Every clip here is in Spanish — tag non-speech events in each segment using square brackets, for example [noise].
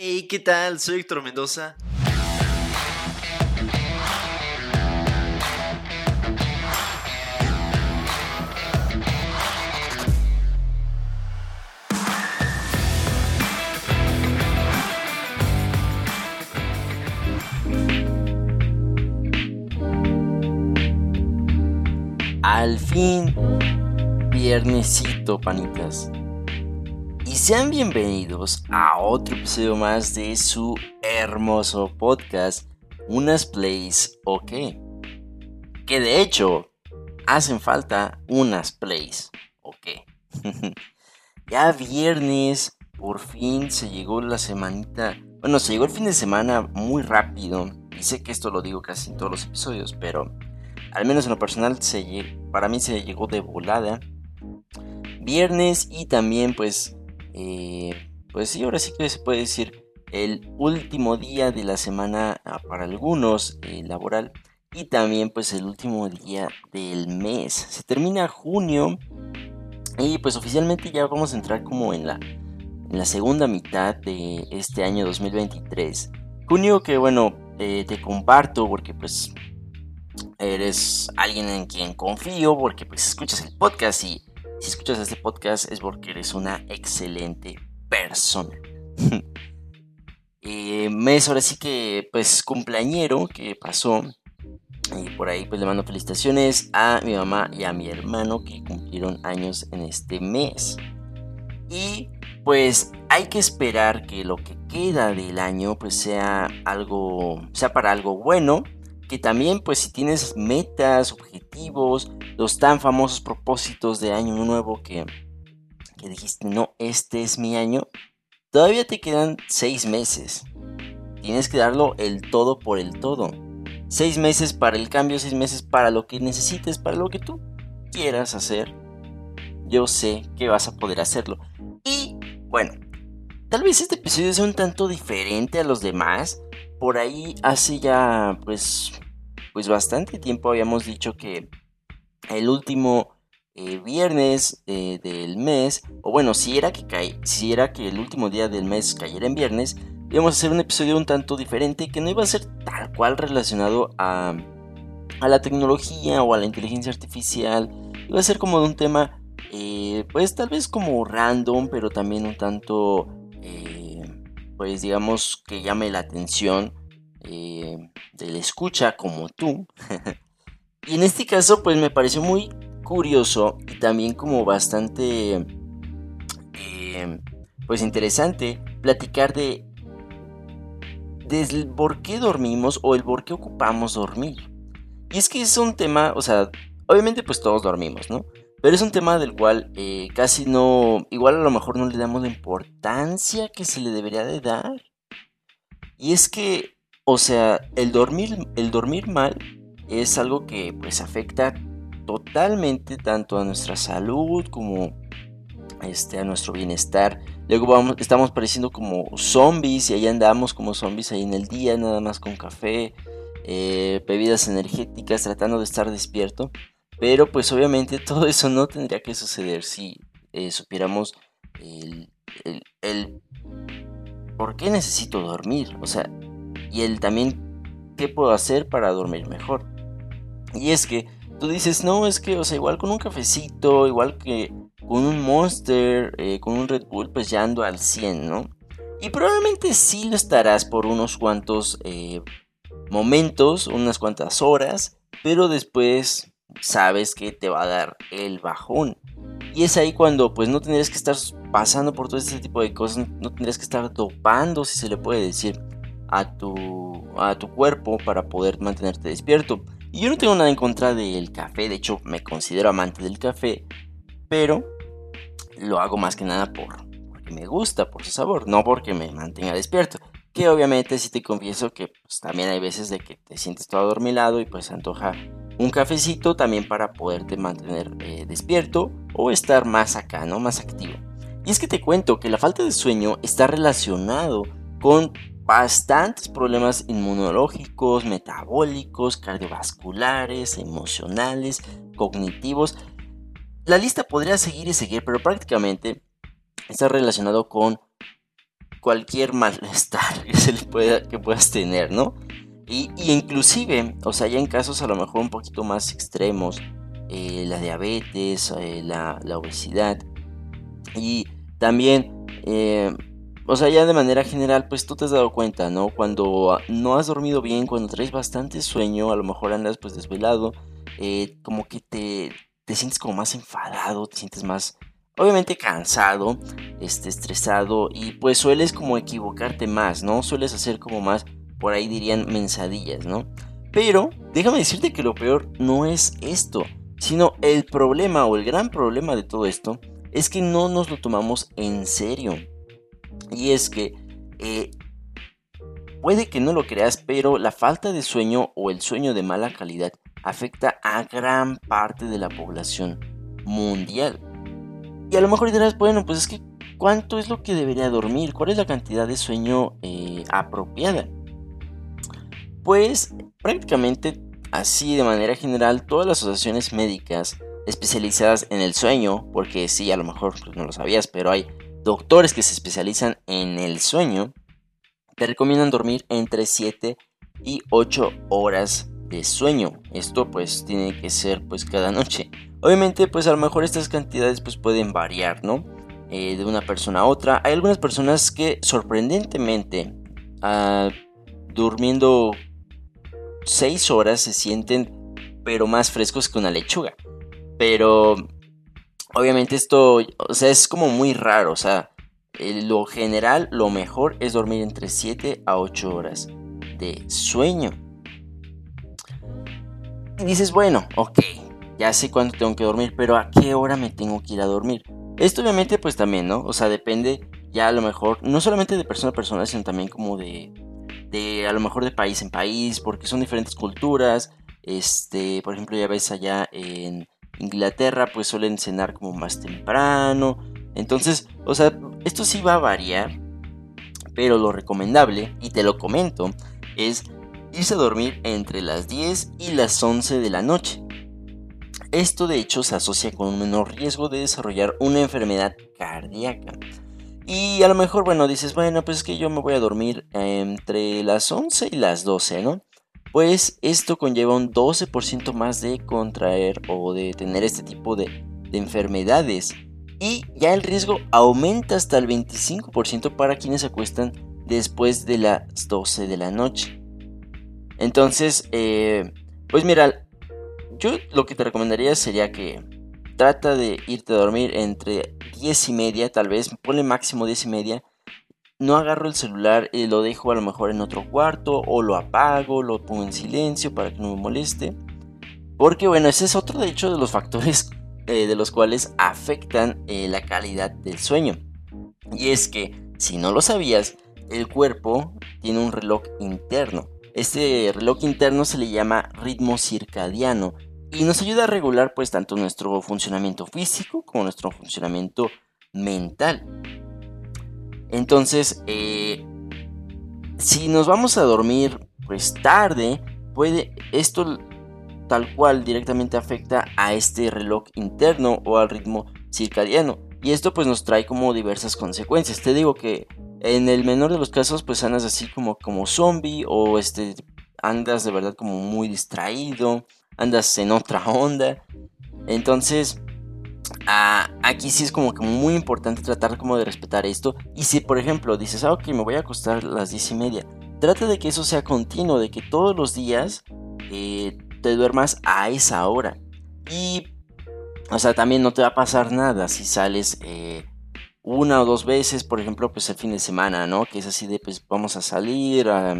Hey, ¿qué tal? Soy Héctor Mendoza. Al fin, viernesito, panitas. Sean bienvenidos a otro episodio más de su hermoso podcast, Unas Plays OK. Que de hecho, hacen falta unas plays OK. [laughs] ya viernes, por fin se llegó la semanita. Bueno, se llegó el fin de semana muy rápido. Y sé que esto lo digo casi en todos los episodios, pero al menos en lo personal, se, para mí se llegó de volada. Viernes y también pues, eh, pues sí, ahora sí que se puede decir el último día de la semana ah, para algunos eh, laboral y también pues el último día del mes. Se termina junio y pues oficialmente ya vamos a entrar como en la, en la segunda mitad de este año 2023. Junio que bueno, eh, te comparto porque pues eres alguien en quien confío porque pues escuchas el podcast y si escuchas este podcast es porque eres una excelente persona. [laughs] eh, mes ahora sí que pues cumpleañero que pasó y por ahí pues le mando felicitaciones a mi mamá y a mi hermano que cumplieron años en este mes. Y pues hay que esperar que lo que queda del año pues sea algo, sea para algo bueno que también pues si tienes metas, objetivos, los tan famosos propósitos de año nuevo que, que dijiste, no, este es mi año, todavía te quedan seis meses. Tienes que darlo el todo por el todo. Seis meses para el cambio, seis meses para lo que necesites, para lo que tú quieras hacer. Yo sé que vas a poder hacerlo. Y bueno, tal vez este episodio sea un tanto diferente a los demás por ahí hace ya pues pues bastante tiempo habíamos dicho que el último eh, viernes eh, del mes o bueno si era que cae, si era que el último día del mes cayera en viernes íbamos a hacer un episodio un tanto diferente que no iba a ser tal cual relacionado a a la tecnología o a la inteligencia artificial. Iba a ser como de un tema eh, pues tal vez como random pero también un tanto pues digamos que llame la atención eh, del escucha como tú. [laughs] y en este caso pues me pareció muy curioso y también como bastante eh, pues interesante platicar de del por qué dormimos o el por qué ocupamos dormir. Y es que es un tema, o sea, obviamente pues todos dormimos, ¿no? Pero es un tema del cual eh, casi no, igual a lo mejor no le damos la importancia que se le debería de dar. Y es que, o sea, el dormir, el dormir mal es algo que pues afecta totalmente tanto a nuestra salud como este, a nuestro bienestar. Luego vamos, estamos pareciendo como zombies y ahí andamos como zombies ahí en el día, nada más con café, eh, bebidas energéticas, tratando de estar despierto. Pero pues obviamente [laughs] todo eso no tendría que suceder si eh, supiéramos el, el, por qué necesito dormir. O sea, y el también qué puedo hacer para dormir mejor. Y es que tú dices, no, es que, o sea, igual con un cafecito, igual que con un Monster, eh, con un Red Bull, pues ya ando al 100, ¿no? Y probablemente sí lo estarás por unos cuantos eh, momentos, unas cuantas horas, pero después sabes que te va a dar el bajón. Y es ahí cuando pues no tendrías que estar pasando por todo este tipo de cosas, no tendrías que estar dopando, si se le puede decir, a tu, a tu cuerpo para poder mantenerte despierto. Y yo no tengo nada en contra del café, de hecho me considero amante del café, pero lo hago más que nada por, porque me gusta, por su sabor, no porque me mantenga despierto. Que obviamente si te confieso que pues, también hay veces de que te sientes todo adormilado y pues antoja un cafecito también para poderte mantener eh, despierto o estar más acá, ¿no? Más activo. Y es que te cuento que la falta de sueño está relacionado con bastantes problemas inmunológicos, metabólicos, cardiovasculares, emocionales, cognitivos. La lista podría seguir y seguir, pero prácticamente está relacionado con, cualquier malestar [laughs] que, se le pueda, que puedas tener, ¿no? Y, inclusive, o sea, ya en casos a lo mejor un poquito más extremos, eh, la diabetes, eh, la, obesidad y también, eh, o sea, ya de manera general, pues tú te has dado cuenta, ¿no? Cuando no has dormido bien, cuando traes bastante sueño, a lo mejor andas pues desvelado, como que te, te sientes como más enfadado, te sientes más obviamente cansado, este, estresado y pues sueles como equivocarte más, ¿no? Sueles hacer como más por ahí dirían mensadillas, ¿no? Pero déjame decirte que lo peor no es esto, sino el problema o el gran problema de todo esto es que no nos lo tomamos en serio. Y es que eh, puede que no lo creas, pero la falta de sueño o el sueño de mala calidad afecta a gran parte de la población mundial. Y a lo mejor dirás, bueno, pues es que ¿cuánto es lo que debería dormir? ¿Cuál es la cantidad de sueño eh, apropiada? Pues prácticamente así de manera general todas las asociaciones médicas especializadas en el sueño, porque sí, a lo mejor pues, no lo sabías, pero hay doctores que se especializan en el sueño, te recomiendan dormir entre 7 y 8 horas de sueño. Esto pues tiene que ser pues cada noche. Obviamente pues a lo mejor estas cantidades pues pueden variar, ¿no? Eh, de una persona a otra. Hay algunas personas que sorprendentemente ah, durmiendo 6 horas se sienten pero más frescos que una lechuga. Pero obviamente esto, o sea, es como muy raro, o sea, lo general, lo mejor es dormir entre 7 a 8 horas de sueño. Y dices, bueno, ok, ya sé cuándo tengo que dormir, pero ¿a qué hora me tengo que ir a dormir? Esto obviamente pues también, ¿no? O sea, depende ya a lo mejor, no solamente de persona a persona, sino también como de, de a lo mejor de país en país, porque son diferentes culturas. Este, por ejemplo, ya ves allá en Inglaterra, pues suelen cenar como más temprano. Entonces, o sea, esto sí va a variar, pero lo recomendable, y te lo comento, es irse a dormir entre las 10 y las 11 de la noche. Esto de hecho se asocia con un menor riesgo de desarrollar una enfermedad cardíaca. Y a lo mejor, bueno, dices, bueno, pues es que yo me voy a dormir entre las 11 y las 12, ¿no? Pues esto conlleva un 12% más de contraer o de tener este tipo de, enfermedades. Y ya el riesgo aumenta hasta el 25% para quienes se acuestan después de las 12 de la noche. Entonces, eh, pues mira, yo lo que te recomendaría sería que trata de irte a dormir entre 10 y media, tal vez, ponle máximo 10 y media. No agarro el celular y lo dejo a lo mejor en otro cuarto o lo apago, lo pongo en silencio para que no me moleste. Porque bueno, ese es otro de hecho de los factores eh, de los cuales afectan eh, la calidad del sueño. Y es que, si no lo sabías, el cuerpo tiene un reloj interno. Este reloj interno se le llama ritmo circadiano y nos ayuda a regular pues tanto nuestro funcionamiento físico como nuestro funcionamiento mental. Entonces, eh, si nos vamos a dormir pues tarde, puede esto tal cual directamente afecta a este reloj interno o al ritmo circadiano. Y esto pues nos trae como diversas consecuencias. Te digo que en el menor de los casos pues andas así como, como zombie o este, andas de verdad como muy distraído andas en otra onda. Entonces, aquí sí es como que muy importante tratar como de respetar esto. Y si, por ejemplo, dices, ah, ok, me voy a acostar a las 10 y media, trata de que eso sea continuo, de que todos los días eh, te duermas a esa hora. Y, o sea, también no te va a pasar nada si sales eh, una o dos veces, por ejemplo, pues el fin de semana, ¿no? Que es así de, pues vamos a salir, a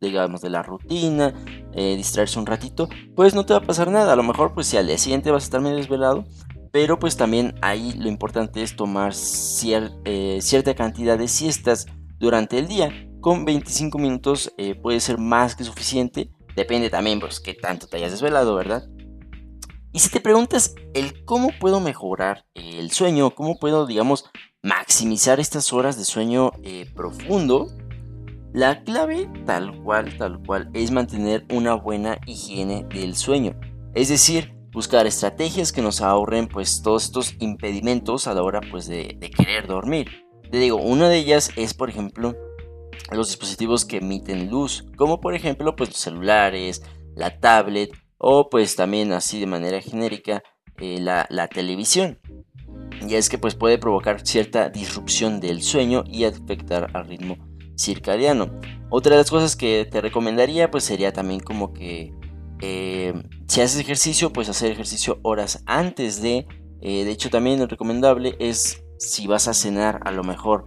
digamos, de la rutina, eh, distraerse un ratito, pues no te va a pasar nada. A lo mejor, pues si al día siguiente vas a estar medio desvelado, pero pues también ahí lo importante es tomar eh, cierta cantidad de siestas durante el día. Con 25 minutos eh, puede ser más que suficiente. Depende también, pues, qué tanto te hayas desvelado, ¿verdad? Y si te preguntas el cómo puedo mejorar el sueño, cómo puedo, digamos, maximizar estas horas de sueño profundo, la clave tal cual, tal cual, es mantener una buena higiene del sueño. Es decir, buscar estrategias que nos ahorren pues todos estos impedimentos a la hora pues de, querer dormir. Te digo, una de ellas es, por ejemplo, los dispositivos que emiten luz, como por ejemplo, pues los celulares, la tablet o pues también así de manera genérica eh, la, la, televisión. Y es que pues puede provocar cierta disrupción del sueño y afectar al ritmo circadiano. Otra de las cosas que te recomendaría pues sería también como que eh, si haces ejercicio pues hacer ejercicio horas antes de... Eh, de hecho también lo recomendable es si vas a cenar a lo mejor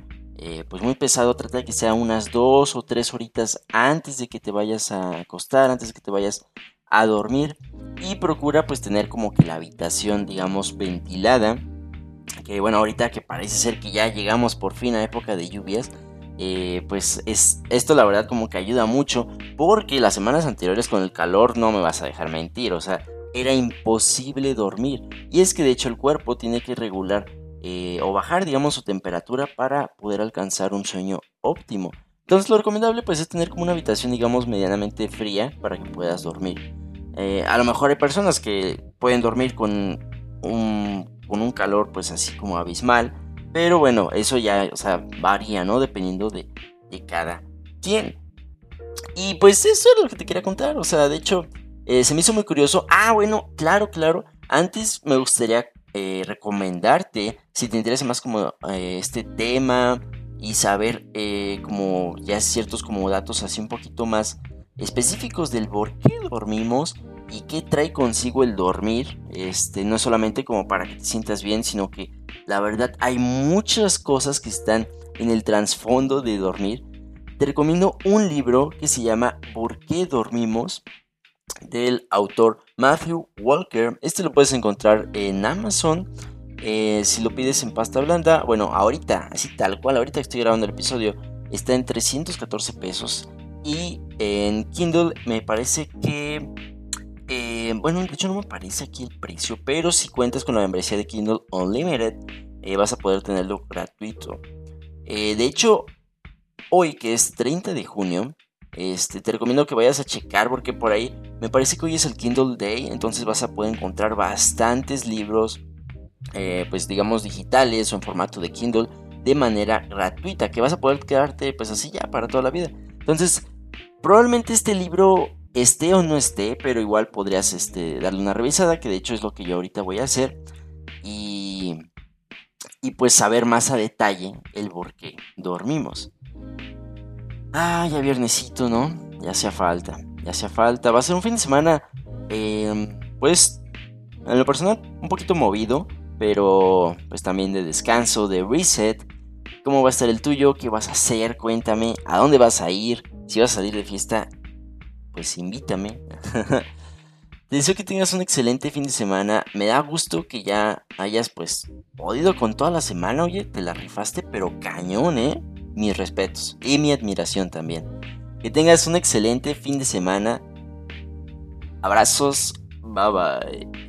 pues muy pesado, trata que sea unas dos o tres horitas antes de que te vayas a acostar, antes de que te vayas a dormir y procura pues tener como que la habitación digamos ventilada que bueno ahorita que parece ser que ya llegamos por fin a época de lluvias eh, pues es esto la verdad como que ayuda mucho porque las semanas anteriores con el calor no me vas a dejar mentir o sea era imposible dormir y es que de hecho el cuerpo tiene que regular eh, o bajar digamos su temperatura para poder alcanzar un sueño óptimo entonces lo recomendable pues es tener como una habitación digamos medianamente fría para que puedas dormir eh, a lo mejor hay personas que pueden dormir con un, con un calor pues así como abismal. Pero bueno, eso ya, o sea, varía, ¿no? Dependiendo de, cada quien. Y pues eso es lo que te quería contar. O sea, de hecho, eh, se me hizo muy curioso. Ah, bueno, claro, claro. Antes me gustaría eh, recomendarte, si te interesa más como este tema y saber como ya ciertos como datos así un poquito más específicos del por qué dormimos y qué trae consigo el dormir. Este, no solamente como para que te sientas bien, sino que la verdad hay muchas cosas que están en el trasfondo de dormir. Te recomiendo un libro que se llama ¿Por qué dormimos? del autor Matthew Walker. Este lo puedes encontrar en Amazon. Eh, si lo pides en pasta blanda, bueno, ahorita, así tal cual, ahorita que estoy grabando el episodio, está en 314 pesos. Y en Kindle me parece que... Eh, bueno, de hecho no me parece aquí el precio, pero si cuentas con la membresía de Kindle Unlimited, eh, vas a poder tenerlo gratuito. Eh, de hecho, hoy que es 30 de junio, este, te recomiendo que vayas a checar porque por ahí me parece que hoy es el Kindle Day, entonces vas a poder encontrar bastantes libros, pues digamos digitales o en formato de Kindle de manera gratuita, que vas a poder quedarte pues así ya para toda la vida. Entonces, probablemente este libro esté o no esté, pero igual podrías este, darle una revisada, que de hecho es lo que yo ahorita voy a hacer. Y, y pues saber más a detalle el por qué dormimos. Ah, ya viernesito, ¿no? Ya hacía falta, ya hacía falta. Va a ser un fin de semana, em, pues, en lo personal, un poquito movido, pero pues también de descanso, de reset ¿Cómo va a estar el tuyo? ¿Qué vas a hacer? Cuéntame. ¿A dónde vas a ir? Si vas a salir de fiesta, pues invítame. Te [laughs] deseo que tengas un excelente fin de semana. Me da gusto que ya hayas pues podido con toda la semana. Oye, te la rifaste, pero cañón, ¿eh? Mis respetos y mi admiración también. Que tengas un excelente fin de semana. Abrazos. Bye bye.